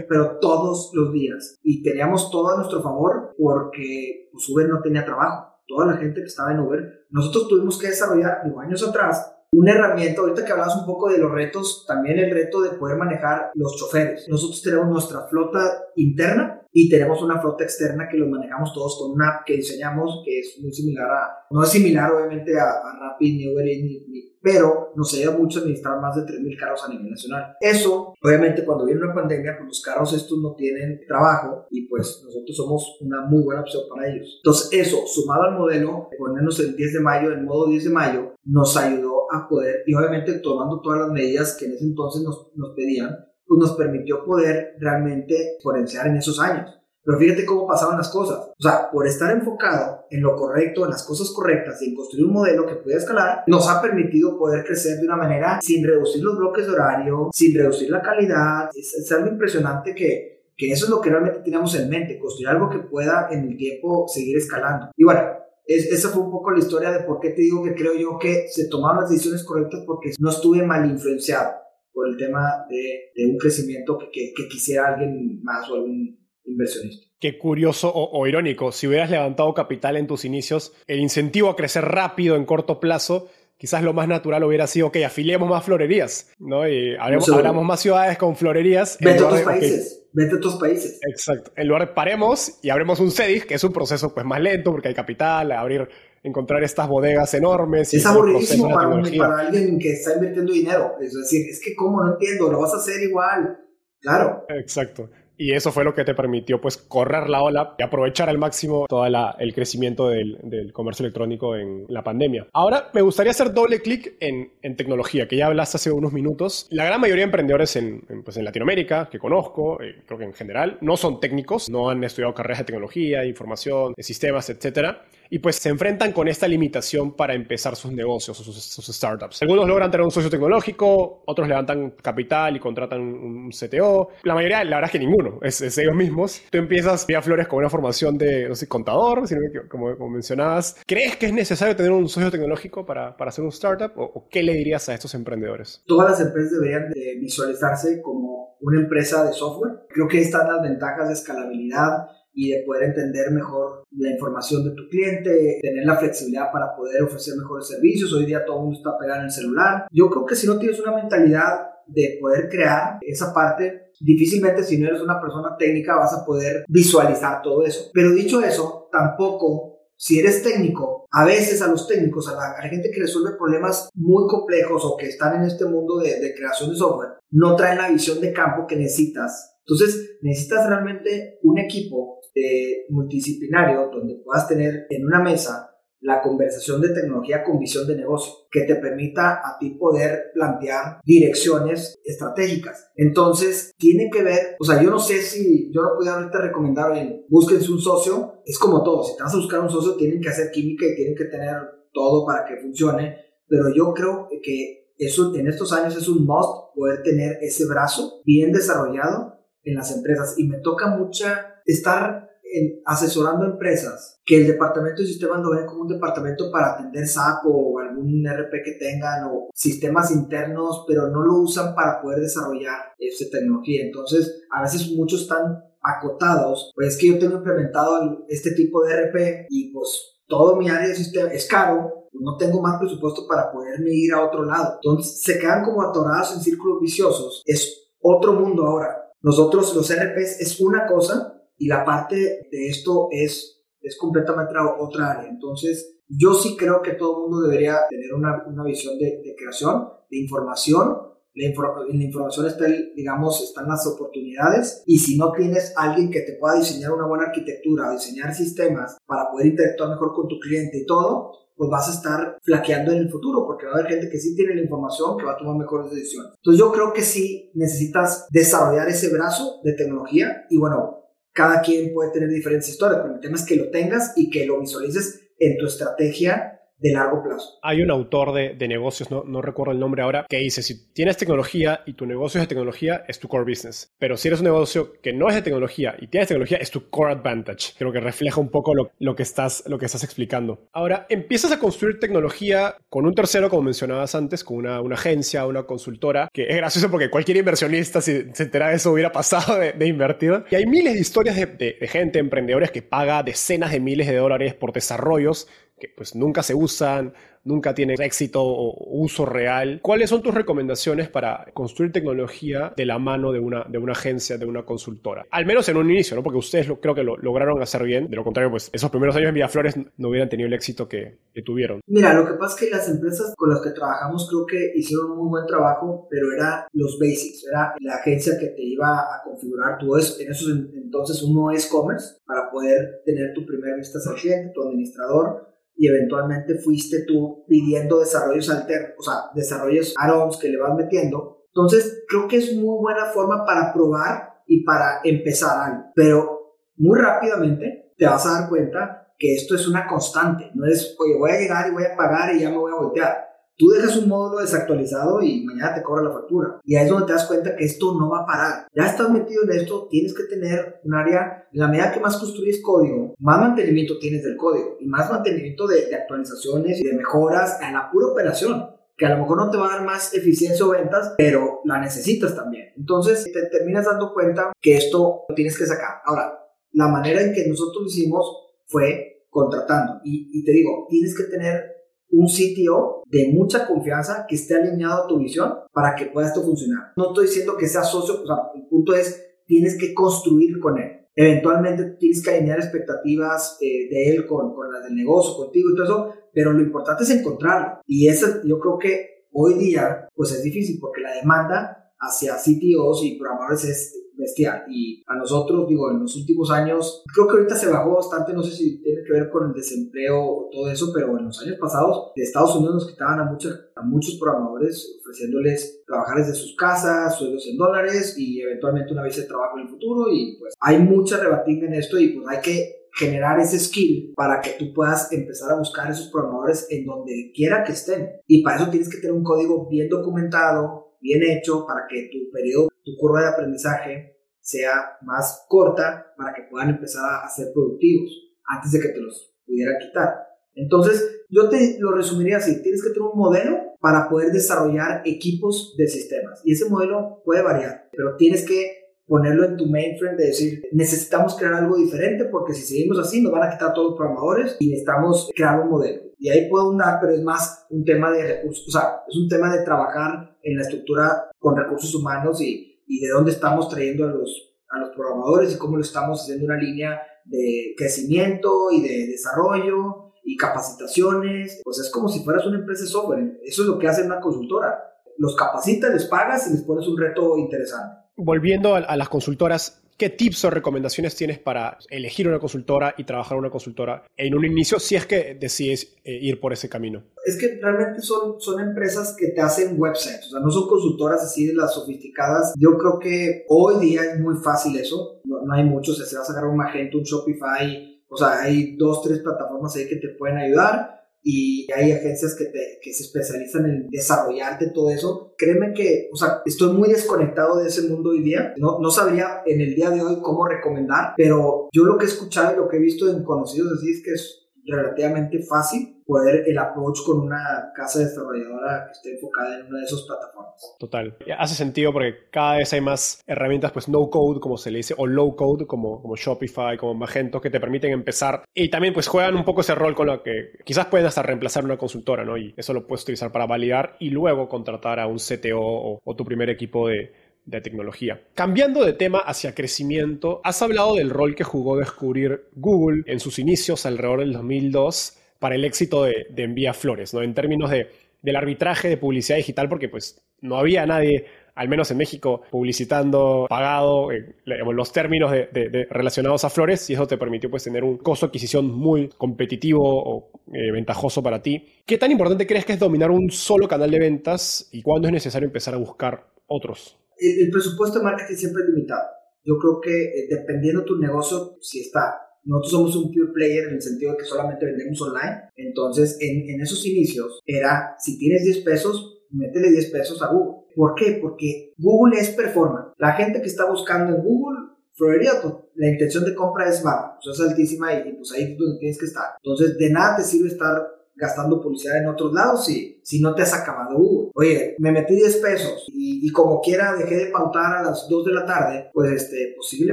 pero todos, los días. Y teníamos todo a nuestro favor porque pues, Uber no tenía trabajo. Toda la gente que estaba en Uber, nosotros tuvimos que desarrollar, digo, años atrás, una herramienta, ahorita que hablabas un poco de los retos, también el reto de poder manejar los choferes. Nosotros tenemos nuestra flota interna y tenemos una flota externa que los manejamos todos con una app que diseñamos que es muy similar a, no es similar obviamente a, a Rapid, ni Uber, ni, pero nos ayuda mucho a administrar más de 3.000 carros a nivel nacional. Eso, obviamente cuando viene una pandemia, pues los carros estos no tienen trabajo y pues nosotros somos una muy buena opción para ellos. Entonces eso, sumado al modelo, ponernos el 10 de mayo, el modo 10 de mayo, nos ayudó a poder, y obviamente tomando todas las medidas que en ese entonces nos, nos pedían, pues nos permitió poder realmente exponenciar en esos años. Pero fíjate cómo pasaban las cosas. O sea, por estar enfocado en lo correcto, en las cosas correctas y en construir un modelo que pueda escalar, nos ha permitido poder crecer de una manera sin reducir los bloques de horario, sin reducir la calidad. Es, algo impresionante que, que eso es lo que realmente teníamos en mente, construir algo que pueda en el tiempo seguir escalando. Y bueno, esa fue un poco la historia de por qué te digo que creo yo que se tomaron las decisiones correctas porque no estuve mal influenciado por el tema de, de un crecimiento que, que, quisiera alguien más o algún inversionista. Qué curioso o, irónico, si hubieras levantado capital en tus inicios, el incentivo a crecer rápido en corto plazo, quizás lo más natural hubiera sido que afiliemos más florerías, ¿no? Y abramos, más ciudades con florerías. Vete a otros países, vete a otros países. Exacto. En lugar de paremos y abremos un CEDIC, que es un proceso pues más lento porque hay capital, abrir encontrar estas bodegas enormes. Es aburridísimo para, para, alguien que está invirtiendo dinero. Es decir, es que cómo no entiendo, lo vas a hacer igual. Claro. Exacto. Y eso fue lo que te permitió pues correr la ola y aprovechar al máximo todo el crecimiento del, comercio electrónico en la pandemia. Ahora me gustaría hacer doble clic en, tecnología, que ya hablaste hace unos minutos. La gran mayoría de emprendedores en, pues, en Latinoamérica que conozco, eh, creo que en general, no son técnicos, no han estudiado carreras de tecnología, información, de sistemas, etcétera y pues se enfrentan con esta limitación para empezar sus negocios o sus, startups. Algunos logran tener un socio tecnológico, otros levantan capital y contratan un CTO. La mayoría, la verdad es que ninguno, es, ellos mismos. Tú empiezas vía Flores con una formación de, no sé, contador, como, como, mencionabas. ¿Crees que es necesario tener un socio tecnológico para, para hacer un startup o, qué le dirías a estos emprendedores? Todas las empresas deberían de visualizarse como una empresa de software. Creo que están las ventajas de escalabilidad y de poder entender mejor la información de tu cliente, tener la flexibilidad para poder ofrecer mejores servicios. Hoy día todo el mundo está pegado en el celular. Yo creo que si no tienes una mentalidad de poder crear esa parte, difícilmente si no eres una persona técnica vas a poder visualizar todo eso. Pero dicho eso, tampoco si eres técnico, a veces a los técnicos, a la, gente que resuelve problemas muy complejos o que están en este mundo de, de creación de software, no traen la visión de campo que necesitas entonces, necesitas realmente un equipo de multidisciplinario donde puedas tener en una mesa la conversación de tecnología con visión de negocio, que te permita a ti poder plantear direcciones estratégicas. Entonces, tiene que ver, o sea, yo no sé si yo no pudiera ahorita recomendar, bien, búsquense un socio, es como todo, si te vas a buscar un socio, tienen que hacer química y tienen que tener todo para que funcione, pero yo creo que eso en estos años es un must poder tener ese brazo bien desarrollado en las empresas y me toca mucha estar en, asesorando empresas que el departamento de sistemas lo ven como un departamento para atender SAP o algún RP que tengan o sistemas internos, pero no lo usan para poder desarrollar esa tecnología. Entonces, a veces muchos están acotados, pues es que yo tengo implementado este tipo de RP y pues todo mi área de sistema es caro, pues no tengo más presupuesto para poderme ir a otro lado. Entonces se quedan como atorados en círculos viciosos. Es otro mundo ahora. Nosotros los RPs es una cosa y la parte de esto es, es completamente otra área. Entonces, yo sí creo que todo el mundo debería tener una, una visión de, creación, de información. La, en la información está, digamos, están las oportunidades y si no tienes alguien que te pueda diseñar una buena arquitectura, diseñar sistemas para poder interactuar mejor con tu cliente y todo, pues vas a estar flaqueando en el futuro, porque va a haber gente que sí tiene la información que va a tomar mejores decisiones. Entonces yo creo que sí necesitas desarrollar ese brazo de tecnología y bueno, cada quien puede tener diferentes historias, pero el tema es que lo tengas y que lo visualices en tu estrategia de largo plazo. Hay un autor de, de negocios, no, no, recuerdo el nombre ahora, que dice, si tienes tecnología y tu negocio es de tecnología, es tu core business. Pero si eres un negocio que no es de tecnología y tienes tecnología, es tu core advantage. Creo que refleja un poco lo, lo, que, estás, lo que estás explicando. Ahora, empiezas a construir tecnología con un tercero, como mencionabas antes, con una, una agencia, una consultora, que es gracioso porque cualquier inversionista, si se entera de eso, hubiera pasado de, invertir. Y hay miles de historias de, de, de gente, emprendedores, que paga decenas de miles de dólares por desarrollos que pues nunca se usan, nunca tiene éxito o uso real. ¿Cuáles son tus recomendaciones para construir tecnología de la mano de una, de una agencia, de una consultora? Al menos en un inicio, ¿no? Porque ustedes lo, creo que lo lograron hacer bien. De lo contrario, pues esos primeros años en Villaflores no hubieran tenido el éxito que, que tuvieron. Mira, lo que pasa es que las empresas con las que trabajamos creo que hicieron un muy buen trabajo, pero era los basics, era la agencia que te iba a configurar todo eso. En esos entonces uno es commerce para poder tener tu primer vista al cliente, tu administrador y eventualmente fuiste tú pidiendo desarrollos alternos, o sea, desarrollos que le vas metiendo. Entonces, creo que es muy buena forma para probar y para empezar algo. Pero muy rápidamente te vas a dar cuenta que esto es una constante. No es, oye, voy a llegar y voy a pagar y ya me voy a voltear Tú dejas un módulo desactualizado y mañana te cobra la factura. Y ahí es donde te das cuenta que esto no va a parar. Ya estás metido en esto, tienes que tener un área, en la medida que más construyes código, más mantenimiento tienes del código y más mantenimiento de, actualizaciones y de mejoras a la pura operación que a lo mejor no te va a dar más eficiencia o ventas, pero la necesitas también. Entonces te terminas dando cuenta que esto lo tienes que sacar. Ahora, la manera en que nosotros lo hicimos fue contratando. Y te digo, tienes que tener un sitio de mucha confianza que esté alineado a tu visión para que pueda esto funcionar. No estoy diciendo que sea socio, o el punto es, tienes que construir con él. Eventualmente tienes que alinear expectativas eh, de él con, con las del negocio, contigo y todo eso, pero lo importante es encontrarlo. Y eso yo creo que hoy día pues es difícil porque la demanda hacia CTOs y programadores es bestial. Y a nosotros, digo, en los últimos años, creo que ahorita se bajó bastante, no sé si tiene que ver con el desempleo o todo eso, pero en los años pasados de Estados Unidos nos quitaban a, muchos a muchos programadores ofreciéndoles trabajar desde sus casas, sueldos en dólares y eventualmente una vez de trabajo en el futuro. Y pues hay mucha rebatinga en esto y pues hay que generar ese skill para que tú puedas empezar a buscar esos programadores en donde quiera que estén. Y para eso tienes que tener un código bien documentado, bien hecho, para que tu periodo, tu curva de aprendizaje sea más corta para que puedan empezar a ser productivos antes de que te los pudiera quitar. Entonces, yo te lo resumiría así, tienes que tener un modelo para poder desarrollar equipos de sistemas. Y ese modelo puede variar, pero tienes que ponerlo en tu mainframe de decir, necesitamos crear algo diferente porque si seguimos así nos van a quitar todos los programadores y necesitamos crear un modelo. Y ahí puedo dar, pero es más un tema de recursos, o sea, es un tema de trabajar en la estructura con recursos humanos y, y de dónde estamos trayendo a los, a los programadores y cómo lo estamos haciendo una línea de crecimiento y de desarrollo y capacitaciones. Pues es como si fueras una empresa de software. Eso es lo que hace una consultora. Los capacitas, les pagas y les pones un reto interesante volviendo a, las consultoras, ¿qué tips o recomendaciones tienes para elegir una consultora y trabajar una consultora en un inicio si es que decides eh, ir por ese camino? Es que realmente son, son empresas que te hacen websites, o sea, no son consultoras así de las sofisticadas. Yo creo que hoy día es muy fácil eso, no, hay muchos, se va a sacar un Magento, un Shopify, o sea, hay dos, tres plataformas ahí que te pueden ayudar y hay agencias que, te, que se especializan en desarrollarte todo eso. Créeme que, o sea, estoy muy desconectado de ese mundo hoy día. No, no sabría en el día de hoy cómo recomendar, pero yo lo que he escuchado y lo que he visto en conocidos así es que es relativamente fácil poder el approach con una casa desarrolladora que esté enfocada en una de esas plataformas. Total. Hace sentido porque cada vez hay más herramientas, pues no code, como se le dice, o low code, como, como Shopify, como Magento, que te permiten empezar. Y también pues juegan un poco ese rol con lo que quizás pueden hasta reemplazar una consultora, ¿no? Y eso lo puedes utilizar para validar y luego contratar a un CTO o tu primer equipo de, de tecnología. Cambiando de tema hacia crecimiento, has hablado del rol que jugó descubrir Google en sus inicios alrededor del 2002 para el éxito de, Envía Flores, ¿no? En términos de, del arbitraje de publicidad digital, porque pues no había nadie, al menos en México, publicitando pagado eh, los términos de, relacionados a Flores y eso te permitió pues tener un costo de adquisición muy competitivo o eh, ventajoso para ti. ¿Qué tan importante crees que es dominar un solo canal de ventas y cuándo es necesario empezar a buscar otros? el, presupuesto de marketing siempre es limitado. Yo creo que eh, dependiendo tu negocio, si está. Nosotros somos un pure player en el sentido de que solamente vendemos online. Entonces, en, en esos inicios era, si tienes 10 pesos, métele 10 pesos a Google. ¿Por qué? Porque Google es performance. La gente que está buscando en Google, florería, pues, la intención de compra es baja, pues es altísima y, y pues ahí es donde tienes que estar. Entonces, de nada te sirve estar gastando publicidad en otros lados si, si no te has acabado Google. Oye, me metí 10 pesos y, como quiera dejé de pautar a las 2 de la tarde, pues este, pues sigue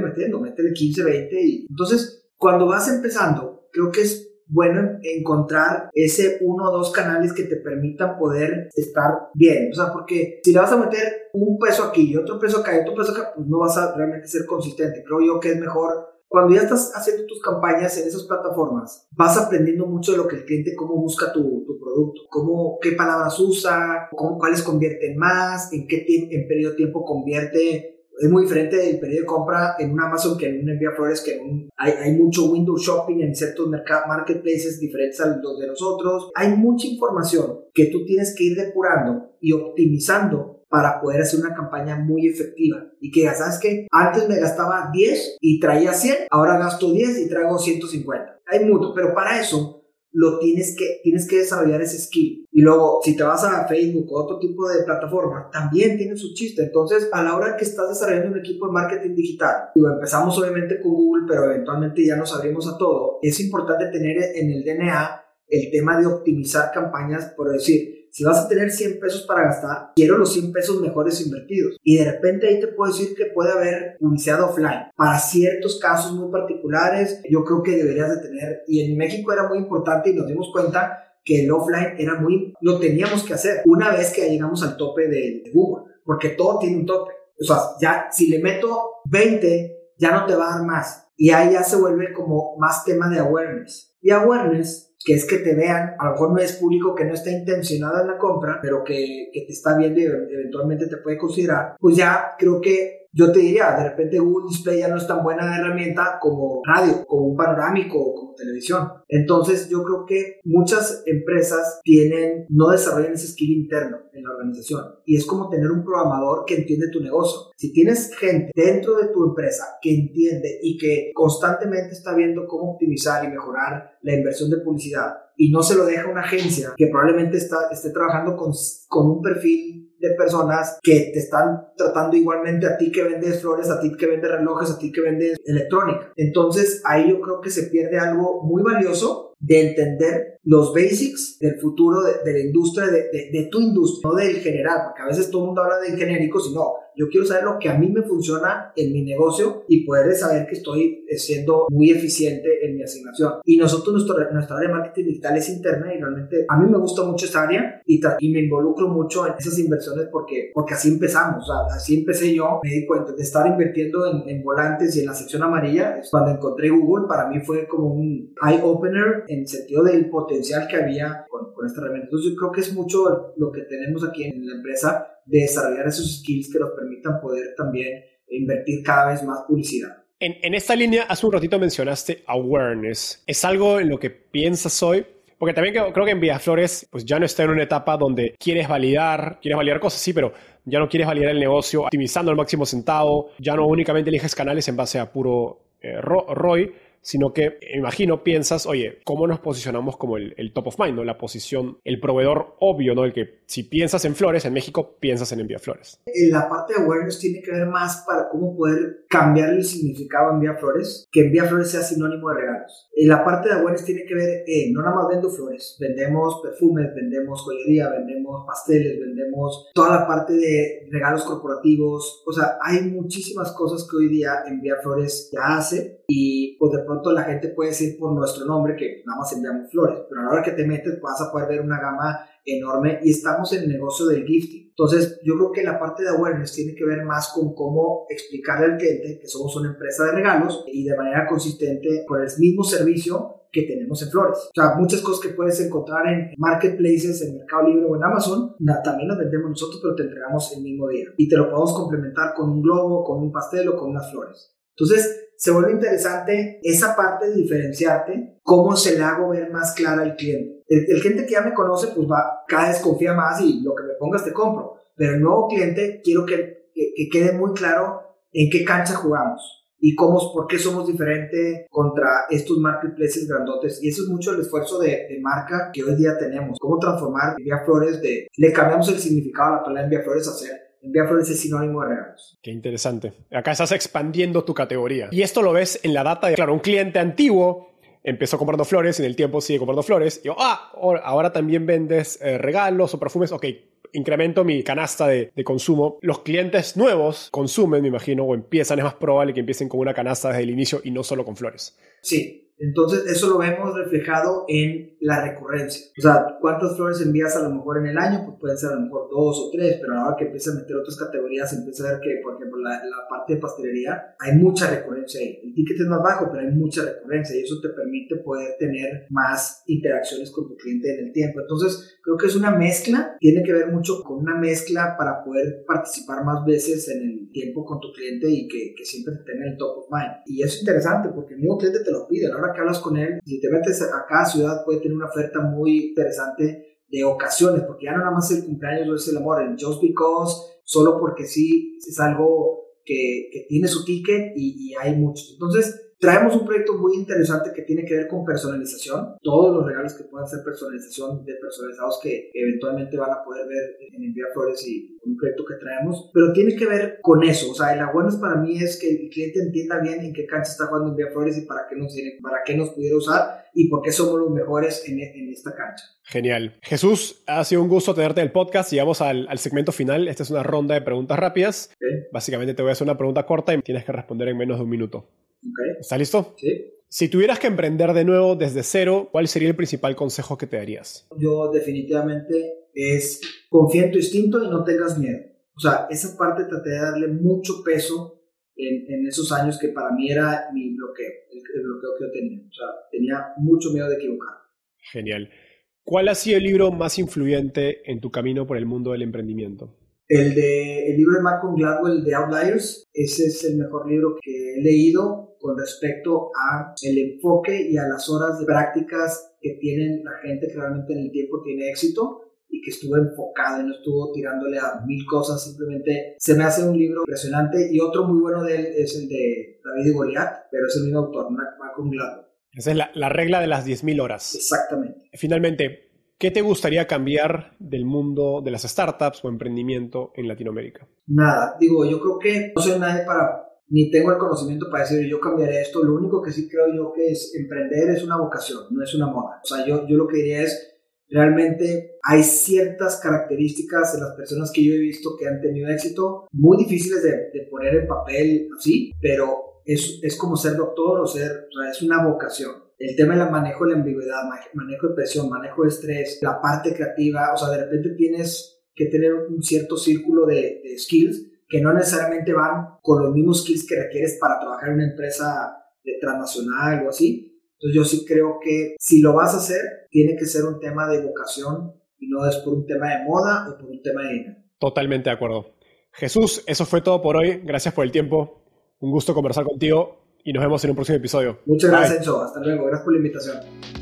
metiendo, métele 15, 20 y entonces cuando vas empezando, creo que es bueno encontrar ese uno o dos canales que te permitan poder estar bien. O sea, porque si le vas a meter un peso aquí y otro peso acá y otro peso acá, pues no vas a realmente ser consistente. Creo yo que es mejor cuando ya estás haciendo tus campañas en esas plataformas, vas aprendiendo mucho de lo que el cliente, cómo busca tu, tu producto, cómo, qué palabras usa, cómo, cuáles convierten más, en qué en periodo de tiempo convierte. Es muy diferente del periodo de compra en un Amazon que en un Envía Flores, que hay, hay, mucho window shopping en ciertos marketplaces diferentes a los de nosotros. Hay mucha información que tú tienes que ir depurando y optimizando para poder hacer una campaña muy efectiva. Y que ya sabes que antes me gastaba 10 y traía 100, ahora gasto 10 y traigo 150. Hay mucho, pero para eso lo tienes que, tienes que desarrollar ese skill. Y luego, si te vas a Facebook o otro tipo de plataforma, también tiene su chiste. Entonces, a la hora que estás desarrollando un equipo de marketing digital, digo, empezamos obviamente con Google, pero eventualmente ya nos abrimos a todo, es importante tener en el DNA el tema de optimizar campañas, por decir, si vas a tener 100 pesos para gastar, quiero los 100 pesos mejores invertidos. Y de repente ahí te puedo decir que puede haber publicidad offline. Para ciertos casos muy particulares, yo creo que deberías de tener, y en México era muy importante y nos dimos cuenta que el offline era muy, lo teníamos que hacer una vez que llegamos al tope de, Google, porque todo tiene un tope. O sea, ya si le meto 20, ya no te va a dar más. Y ahí ya se vuelve como más tema de awareness. Y awareness que es que te vean, a lo mejor no es público que no está intencionado en la compra, pero que, que te está viendo y eventualmente te puede considerar, pues ya creo que yo te diría, de repente Google Display ya no es tan buena herramienta como radio, como un panorámico o como televisión. Entonces yo creo que muchas empresas tienen, no desarrollan ese skill interno en la organización y es como tener un programador que entiende tu negocio. Si tienes gente dentro de tu empresa que entiende y que constantemente está viendo cómo optimizar y mejorar la inversión de publicidad y no se lo deja a una agencia que probablemente está, esté trabajando con, con un perfil de personas que te están tratando igualmente a ti que vendes flores, a ti que vendes relojes, a ti que vendes electrónica. Entonces ahí yo creo que se pierde algo muy valioso de entender los basics del futuro de, la industria, de, de, tu industria, no del general, porque a veces todo el mundo habla de genérico, sino yo quiero saber lo que a mí me funciona en mi negocio y poder saber que estoy siendo muy eficiente en mi asignación. Y nosotros, nuestro, nuestra área de marketing digital es interna y realmente a mí me gusta mucho esa área y, y me involucro mucho en esas inversiones porque, porque así empezamos, o sea, así empecé yo, me di cuenta de estar invirtiendo en, en volantes y en la sección amarilla, cuando encontré Google, para mí fue como un eye-opener en el sentido del potencial que había con, con esta herramienta. Entonces yo creo que es mucho lo que tenemos aquí en la empresa de desarrollar esos skills que nos permitan poder también invertir cada vez más publicidad. En, en, esta línea, hace un ratito mencionaste awareness. ¿Es algo en lo que piensas hoy? Porque también creo, que en Flores pues ya no está en una etapa donde quieres validar, quieres validar cosas, sí, pero ya no quieres validar el negocio optimizando al máximo centavo, ya no únicamente eliges canales en base a puro eh, ROI, sino que imagino piensas, oye, ¿cómo nos posicionamos como el, top of mind, ¿no? la posición, el proveedor obvio, ¿no? el que si piensas en flores en México, piensas en Envía Flores. La parte de awareness tiene que ver más para cómo poder cambiar el significado Envía Flores, que Envía Flores sea sinónimo de regalos. La parte de awareness tiene que ver en, no nada más vendo flores, vendemos perfumes, vendemos joyería, vendemos pasteles, vendemos toda la parte de regalos corporativos, o sea, hay muchísimas cosas que hoy día Envía Flores ya hace y pues de pronto la gente puede decir por nuestro nombre que nada más enviamos flores, pero a la hora que te metes vas a poder ver una gama enorme y estamos en el negocio del gifting. Entonces, yo creo que la parte de awareness tiene que ver más con cómo explicarle al cliente que somos una empresa de regalos y de manera consistente con el mismo servicio que tenemos en Flores. O sea, muchas cosas que puedes encontrar en marketplaces, en Mercado Libre o en Amazon, también las vendemos nosotros, pero te entregamos el mismo día. Y te lo podemos complementar con un globo, con un pastel o con unas flores. Entonces, se vuelve interesante esa parte de diferenciarte, cómo se le hago ver más clara al cliente. El, gente que ya me conoce, pues va, cada vez confía más y lo que me pongas te compro. Pero el nuevo cliente, quiero que, que, quede muy claro en qué cancha jugamos y cómo, por qué somos diferentes contra estos marketplaces grandotes. Y eso es mucho el esfuerzo de, de marca que hoy día tenemos. Cómo transformar Vía Flores de, le cambiamos el significado a la palabra Vía Flores a ser Flores es sinónimo de regalos. Qué interesante. Acá estás expandiendo tu categoría. Y esto lo ves en la data de, claro, un cliente antiguo empezó comprando flores, en el tiempo sigue comprando flores. Y yo, ah, ahora también vendes eh, regalos o perfumes. Ok, incremento mi canasta de, de, consumo. Los clientes nuevos consumen, me imagino, o empiezan, es más probable que empiecen con una canasta desde el inicio y no solo con flores. Sí, entonces, eso lo vemos reflejado en la recurrencia. O sea, ¿cuántas flores envías a lo mejor en el año? Pues pueden ser a lo mejor dos o tres, pero ahora que empieza a meter otras categorías, empieza a ver que, por ejemplo, la, la, parte de pastelería, hay mucha recurrencia ahí. El ticket es más bajo, pero hay mucha recurrencia y eso te permite poder tener más interacciones con tu cliente en el tiempo. Entonces, creo que es una mezcla, tiene que ver mucho con una mezcla para poder participar más veces en el tiempo con tu cliente y que, que siempre te tenga el top of mind. Y es interesante porque el mismo cliente te lo pide. Ahora que hablas con él, si te metes a cada ciudad puede tener una oferta muy interesante de ocasiones, porque ya no nada más el cumpleaños es el amor, el just because, solo porque sí es algo que, que tiene su ticket y, y hay muchos. Entonces, Traemos un proyecto muy interesante que tiene que ver con personalización. Todos los regalos que puedan ser personalización de personalizados que eventualmente van a poder ver en Envía Flores y un proyecto que traemos. Pero tiene que ver con eso. O sea, el awareness para mí es que el cliente entienda bien en qué cancha está jugando Envía Flores y para qué nos, tiene, para qué nos pudiera usar y por qué somos los mejores en, en esta cancha. Genial. Jesús, ha sido un gusto tenerte en el podcast. Llegamos al, al segmento final. Esta es una ronda de preguntas rápidas. Básicamente te voy a hacer una pregunta corta y tienes que responder en menos de un minuto. ¿Está listo? Sí. Si tuvieras que emprender de nuevo desde cero, ¿cuál sería el principal consejo que te darías? Yo definitivamente es confía en tu instinto y no tengas miedo. O sea, esa parte traté de darle mucho peso en, en esos años que para mí era mi bloqueo, el, bloqueo que yo tenía. O sea, tenía mucho miedo de equivocar. Genial. ¿Cuál ha sido el libro más influyente en tu camino por el mundo del emprendimiento? El, de, el libro de Malcolm Gladwell, de Outliers, ese es el mejor libro que he leído con respecto a el enfoque y a las horas de prácticas que tienen la gente que realmente en el tiempo tiene éxito y que estuvo enfocado y no estuvo tirándole a mil cosas, simplemente se me hace un libro impresionante y otro muy bueno de él es el de David y Goliat, pero es el mismo autor, Malcolm Gladwell. Esa es la, la regla de las 10.000 horas. Exactamente. Finalmente, ¿qué te gustaría cambiar del mundo de las startups o emprendimiento en Latinoamérica? Nada, digo, yo creo que no soy nadie para, ni tengo el conocimiento para decir yo cambiaré esto, lo único que sí creo yo que es emprender es una vocación, no es una moda. O sea, yo, yo lo que diría es, realmente hay ciertas características de las personas que yo he visto que han tenido éxito, muy difíciles de, de poner en papel así, pero es, es, como ser doctor o ser, o sea, es una vocación. El tema del manejo de la ambigüedad, manejo de presión, manejo de estrés, la parte creativa, o sea, de repente tienes que tener un cierto círculo de, de skills que no necesariamente van con los mismos skills que requieres para trabajar en una empresa de transnacional o así, entonces yo sí creo que si lo vas a hacer, tiene que ser un tema de vocación y no es por un tema de moda o por un tema de. Totalmente de acuerdo. Jesús, eso fue todo por hoy. Gracias por el tiempo. Un gusto conversar contigo y nos vemos en un próximo episodio. Muchas gracias, Enzo. Hasta luego. Gracias por la invitación.